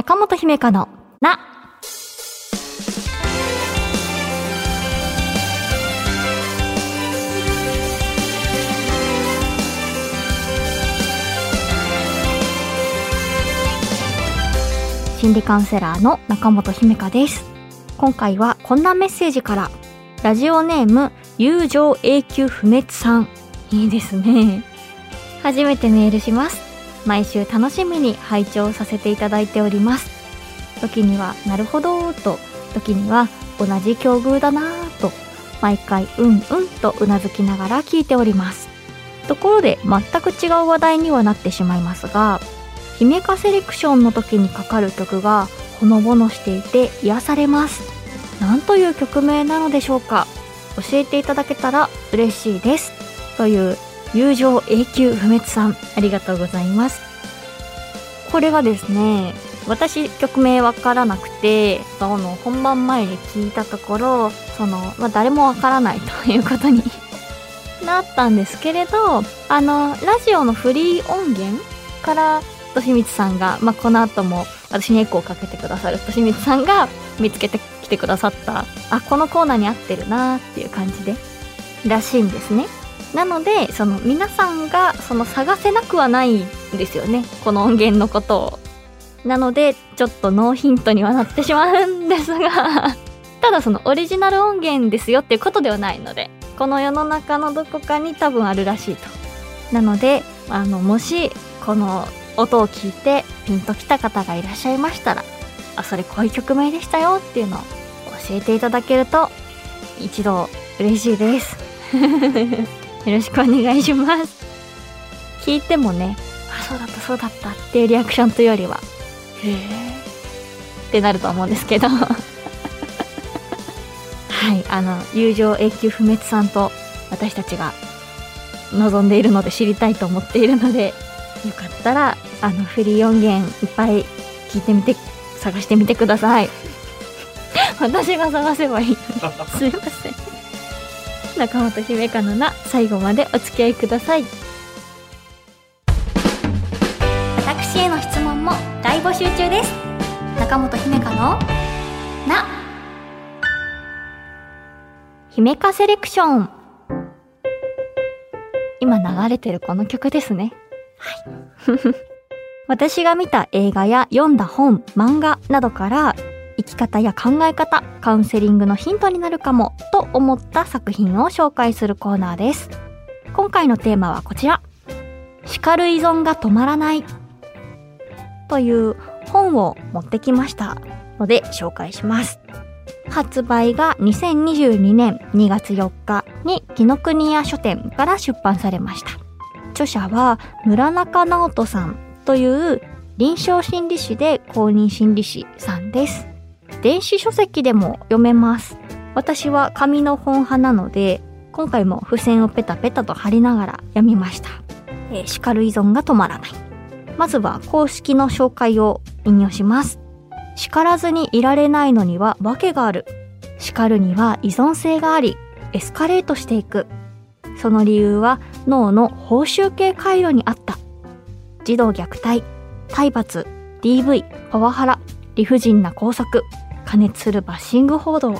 中本姫香のな。心理カウンセラーの中本姫香です。今回はこんなメッセージから、ラジオネーム、友情永久不滅さん。いいですね。初めてメールします。毎週楽しみに拝聴させていただいております。時には、なるほどと、時には、同じ境遇だなぁと、毎回、うんうんとうなずきながら聞いております。ところで、全く違う話題にはなってしまいますが、姫化セレクションの時にかかる曲が、ほのぼのしていて癒されます。なんという曲名なのでしょうか教えていただけたら嬉しいです。という友情永久不滅さん、ありがとうございます。これがですね、私曲名わからなくて、その本番前に聞いたところ、その、まあ、誰もわからない ということになったんですけれど、あの、ラジオのフリー音源から、としみつさんが、まあ、この後も私にエコーをかけてくださるとしみつさんが見つけてきてくださった、あ、このコーナーに合ってるなーっていう感じで、らしいんですね。なので、その皆さんがその探せなくはないんですよね。この音源のことを。なので、ちょっとノーヒントにはなってしまうんですが、ただそのオリジナル音源ですよっていうことではないので、この世の中のどこかに多分あるらしいと。なので、あの、もし、この音を聞いてピンときた方がいらっしゃいましたら、あ、それこういう曲名でしたよっていうのを教えていただけると、一度嬉しいです。よろしくお願いします。聞いてもね、あ、そうだったそうだったっていうリアクションというよりは、へーってなると思うんですけど。はい、あの、友情永久不滅さんと私たちが望んでいるので知りたいと思っているので、よかったら、あの、フリー音源いっぱい聞いてみて、探してみてください。私が探せばいいのに。すいません。中本姫香のな、最後までお付き合いください。私への質問も大募集中です。中本姫香のな、姫香セレクション。今流れてるこの曲ですね。はい。私が見た映画や読んだ本、漫画などから生き方や考え方、カウンセリングのヒントになるかもと思った作品を紹介するコーナーです。今回のテーマはこちら。叱る依存が止まらない。という本を持ってきましたので紹介します。発売が2022年2月4日に紀ノ国屋書店から出版されました。著者は村中直人さんという臨床心理士で公認心理師さんです。電子書籍でも読めます。私は紙の本派なので、今回も付箋をペタペタと貼りながら読みました。えー叱る依存が止まらない。まずは公式の紹介を引用します。叱らずにいられないのには訳がある。叱るには依存性があり、エスカレートしていく。その理由は脳の報酬系回路にあった。児童虐待、体罰、DV、パワハラ、理不尽な拘束、加熱するバッシング報道。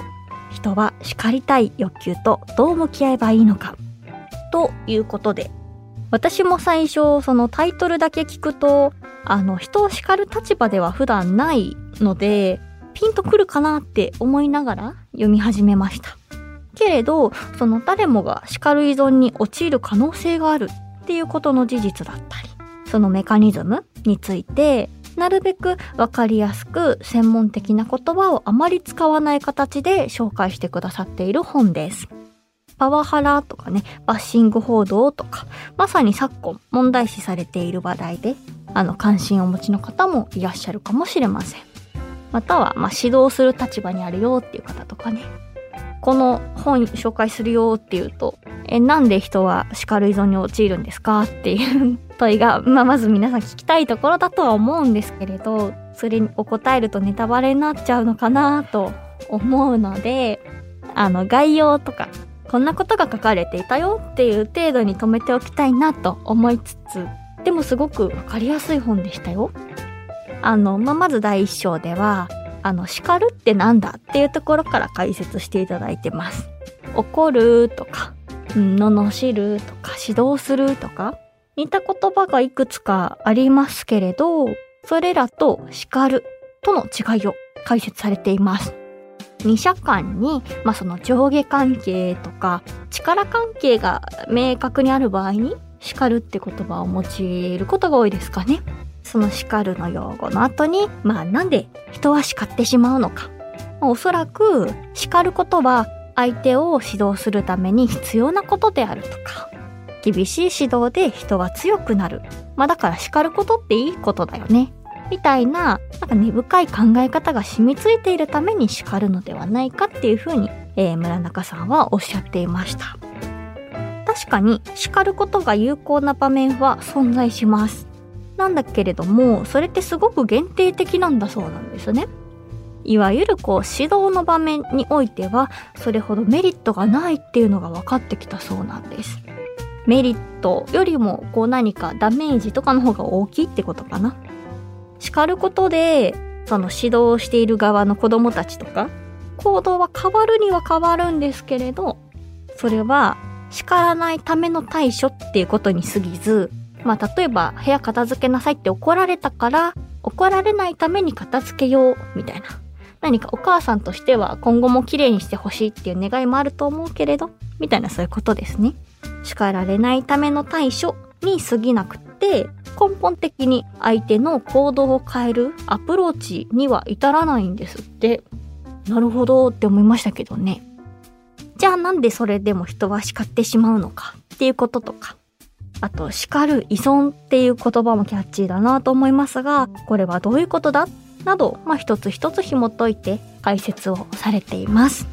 人は叱りたい欲求とどう向き合えばいいのか。ということで、私も最初そのタイトルだけ聞くと、あの人を叱る立場では普段ないので、ピンとくるかなって思いながら読み始めました。けれど、その誰もが叱る依存に陥る可能性があるっていうことの事実だったり、そのメカニズムについて、なるべくわかりやすく専門的な言葉をあまり使わない形で紹介してくださっている本です。パワハラとかね、バッシング報道とか、まさに昨今問題視されている話題で、あの関心をお持ちの方もいらっしゃるかもしれません。または、まあ、指導する立場にあるよっていう方とかね。この本紹介するよっていうと、え、なんで人は叱る依存に陥るんですかっていう問いが、まあ、まず皆さん聞きたいところだとは思うんですけれど、それにお答えるとネタバレになっちゃうのかなと思うので、あの、概要とか、こんなことが書かれていたよっていう程度に止めておきたいなと思いつつ、でもすごくわかりやすい本でしたよ。あの、まあ、まず第一章では、あの、叱るってなんだっていうところから解説していただいてます。怒るとか、うん、罵るとか、指導するとか、似た言葉がいくつかありますけれど、それらと叱るとの違いを解説されています。二者間に、まあ、その上下関係とか力関係が明確にある場合に叱るって言葉を用いることが多いですかね。その叱るの用語の後に、まあなんで人は叱ってしまうのか。おそらく叱ることは相手を指導するために必要なことであるとか、厳しい指導で人は強くなる。まあだから叱ることっていいことだよね。みたいな、なんか根深い考え方が染みついているために叱るのではないかっていうふうに、えー、村中さんはおっしゃっていました。確かに叱ることが有効な場面は存在します。なんだけれども、それってすごく限定的なんだそうなんですね。いわゆるこう指導の場面においてはそれほどメリットがないっていうのが分かってきたそうなんです。メリットよりもこう何かダメージとかの方が大きいってことかな。叱ることでその指導している側の子供たちとか行動は変わるには変わるんですけれどそれは叱らないための対処っていうことに過ぎずまあ例えば部屋片付けなさいって怒られたから怒られないために片付けようみたいな何かお母さんとしては今後も綺麗にしてほしいっていう願いもあると思うけれど、みたいなそういうことですね。叱られないための対処に過ぎなくって、根本的に相手の行動を変えるアプローチには至らないんですって。なるほどって思いましたけどね。じゃあなんでそれでも人は叱ってしまうのかっていうこととか。あと、叱る依存っていう言葉もキャッチーだなと思いますが、これはどういうことだ？など、まあ、一つ一つ紐解いて解説をされています。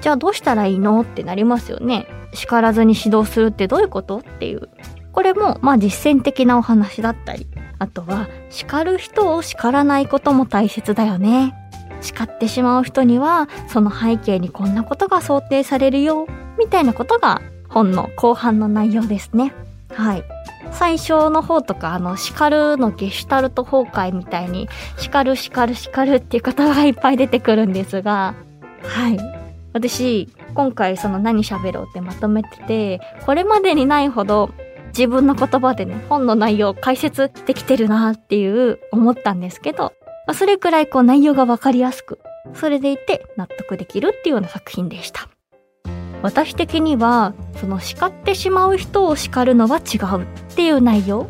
じゃあどうしたらいいの？ってなりますよね。叱らずに指導するってどういうこと？っていう。これも、まあ実践的なお話だったり、あとは叱る人を叱らないことも大切だよね。叱ってしまう人には、その背景にこんなことが想定されるよ、みたいなことが本の後半の内容ですね。はい。最初の方とか、あの、叱るのゲシュタルト崩壊みたいに、叱る叱る叱るっていう言葉がいっぱい出てくるんですが、はい。私、今回その何喋ろうってまとめてて、これまでにないほど自分の言葉でね、本の内容を解説できてるなっていう思ったんですけど、それくらいこう内容がわかりやすく、それでいて納得できるっていうような作品でした。私的にはその叱ってしまう人を叱るのは違うっていう内容。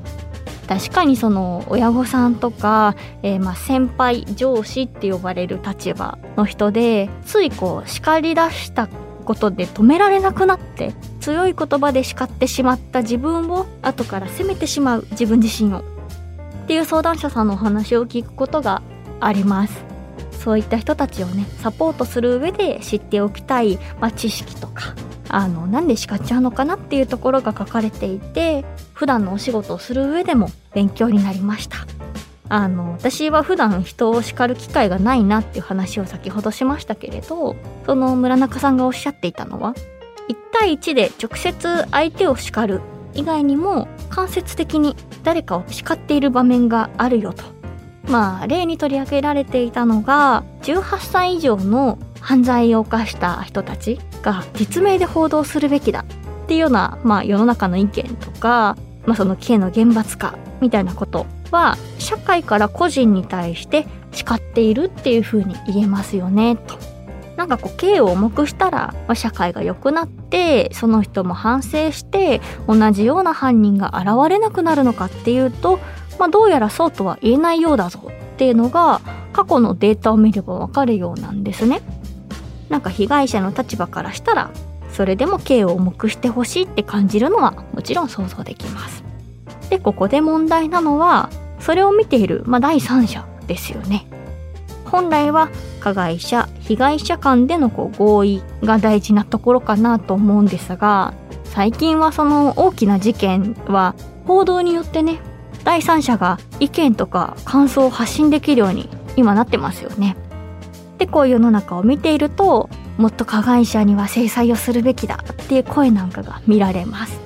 確かにその親御さんとか、えー、ま先輩上司って呼ばれる立場の人でついこう叱り出したことで止められなくなって強い言葉で叱ってしまった自分を後から責めてしまう自分自身をっていう相談者さんのお話を聞くことがあります。そういった人たちをねサポートする上で知っておきたい、まあ、知識とかあのなんで叱っちゃうのかなっていうところが書かれていて普段のお仕事をする上でも勉強になりました。あの私は普段人を叱る機会がないなっていう話を先ほどしましたけれどその村中さんがおっしゃっていたのは1対1で直接相手を叱る以外にも間接的に誰かを叱っている場面があるよと。まあ、例に取り上げられていたのが、18歳以上の犯罪を犯した人たちが実名で報道するべきだっていうような、まあ、世の中の意見とか、まあ、その刑の厳罰化みたいなことは、社会から個人に対して叱っているっていうふうに言えますよね、と。なんかこう、刑を重くしたら、まあ、社会が良くなって、その人も反省して、同じような犯人が現れなくなるのかっていうと、まあ、どうやらそうとは言えないようだぞっていうのが過去のデータを見ればわかるようなんですね。なんか被害者の立場からしたらそれでも刑を重くしてほしいって感じるのはもちろん想像できます。でここで問題なのはそれを見ている、まあ、第三者ですよね。本来は加害者被害者間でのこう合意が大事なところかなと思うんですが最近はその大きな事件は報道によってね第三者が意見とか感想を発信できるように今なってますよね。でこういう世の中を見ているともっと加害者には制裁をするべきだっていう声なんかが見られます。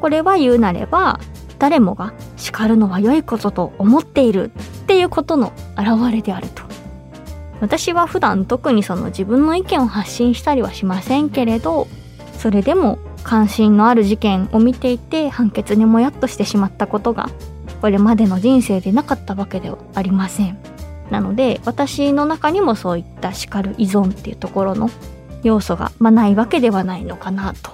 これは言うなれば誰もが叱るのは良いことと思っているっていうことの表れであると私は普段特にその自分の意見を発信したりはしませんけれどそれでも関心のある事件を見ていて判決にもやっとしてしまったことがこれまでの人生でなかったわけではありません。なので私の中にもそういった叱る依存っていうところの要素が、まあ、ないわけではないのかなと。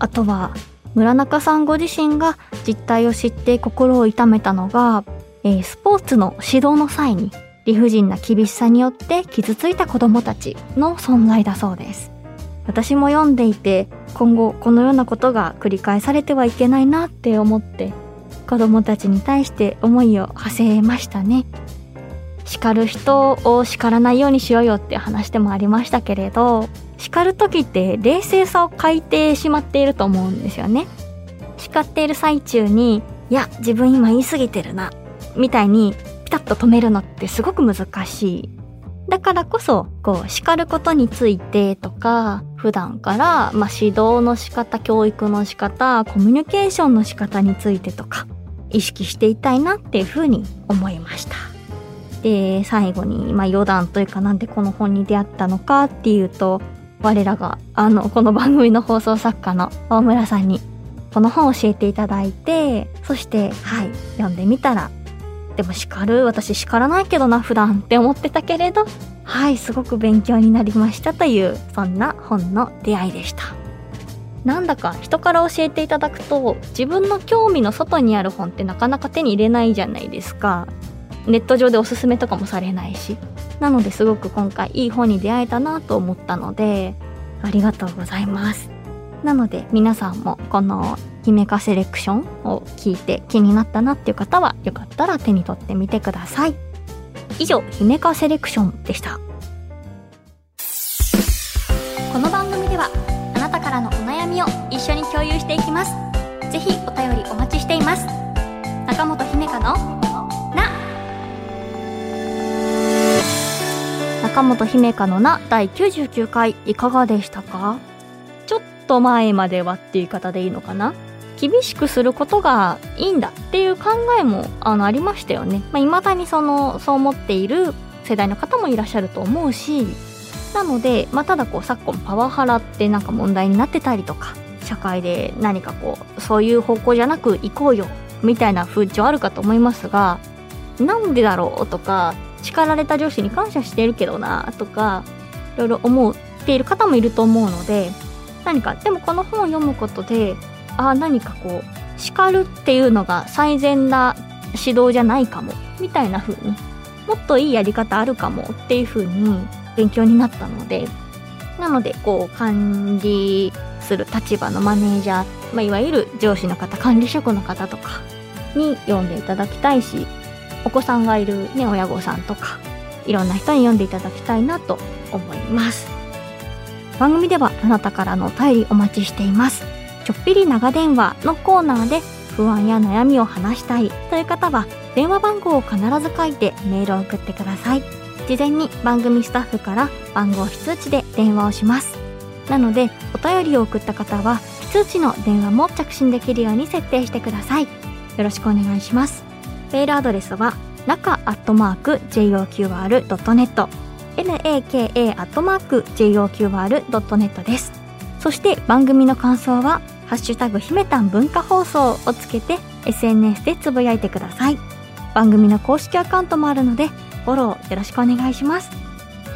あとは村中さんご自身が実態を知って心を痛めたのが、えー、スポーツの指導の際に理不尽な厳しさによって傷ついた子供たちの存在だそうです。私も読んでいて今後このようなことが繰り返されてはいけないなって思って子供たちに対して思いを馳せましたね。叱る人を叱らないようにしようよって話でもありましたけれど叱る時って冷静さを欠いてしまっていると思うんですよね。叱っている最中にいや自分今言い過ぎてるなみたいにピタッと止めるのってすごく難しい。だからこそこう叱ることについてとか普段から、まあ、指導の仕方教育の仕方コミュニケーションの仕方についてとか意識していたいなっていうふうに思いました。で最後に、まあ、余談というかなんでこの本に出会ったのかっていうと我らがあのこの番組の放送作家の大村さんにこの本を教えていただいてそしてはい読んでみたらでも叱る私叱らないけどな普段って思ってたけれどはいすごく勉強になりましたというそんな本の出会いでした。なんだか人から教えていただくと自分の興味の外にある本ってなかなか手に入れないじゃないですか。ネット上でおすすめとかもされないし。なのですごく今回いい本に出会えたなと思ったのでありがとうございます。なので皆さんもこの姫かセレクションを聞いて気になったなっていう方はよかったら手に取ってみてください。以上姫かセレクションでした。この番組ではあなたからのお悩みを一緒に共有していきます。ぜひお便りお待ちしています。中本姫香のな。中本姫香のな第99回いかがでしたか？ちょっと前まではっていう言い方でいいのかな？厳しくすることがいいんだっていう考えもあのありましたよね。まあ、未だにそのそう思っている世代の方もいらっしゃると思うしなので、まあ、ただこう昨今パワハラってなんか問題になってたりとか社会で何かこうそういう方向じゃなく行こうよみたいな風潮あるかと思いますがなんでだろうとか叱られた上司に感謝してるけどなとかいろいろ思っている方もいると思うので何かでもこの本を読むことであ何かこう叱るっていうのが最善な指導じゃないかもみたいな風にもっといいやり方あるかもっていう風に勉強になったのでなのでこう管理する立場のマネージャー、まあ、いわゆる上司の方管理職の方とかに読んでいただきたいしお子さんがいる、ね、親御さんとかいろんな人に読んでいただきたいなと思います。番組ではあなたからのお便りお待ちしています。ちょっぴり長電話のコーナーで不安や悩みを話したいという方は電話番号を必ず書いてメールを送ってください。事前に番組スタッフから番号非通知で電話をします。なのでお便りを送った方は非通知の電話も着信できるように設定してください。よろしくお願いします。メールアドレスは中アットマーク JOQR.net naka アットマーク JOQR.net です。そして番組の感想はハッシュタグひめたん文化放送をつけて SNS でつぶやいてください。番組の公式アカウントもあるので、フォローよろしくお願いします。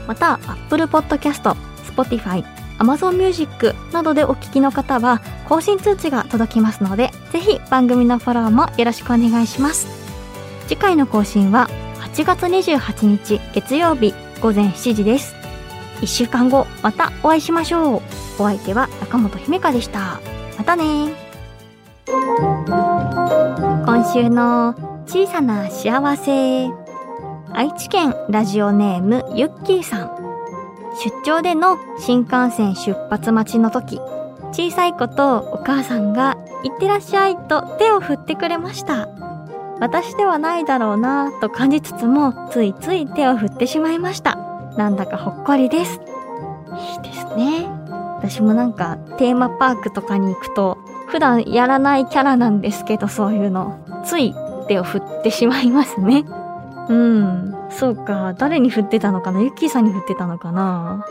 また、Apple Podcast、Spotify、Amazon Music などでお聞きの方は、更新通知が届きますので、ぜひ番組のフォローもよろしくお願いします。次回の更新は8月28日月曜日午前7時です。1週間後、またお会いしましょう。お相手は中本姫香でした。たね今週の小さな幸せ。愛知県ラジオネームゆっきーさん。出張での新幹線出発待ちの時、小さい子とお母さんがいってらっしゃいと手を振ってくれました。私ではないだろうなと感じつつも、ついつい手を振ってしまいました。なんだかほっこりです。いいですね。私もなんかテーマパークとかに行くと、普段やらないキャラなんですけど、そういうの。つい手を振ってしまいますね。うん。そうか。誰に振ってたのかな？ユッキーさんに振ってたのかな？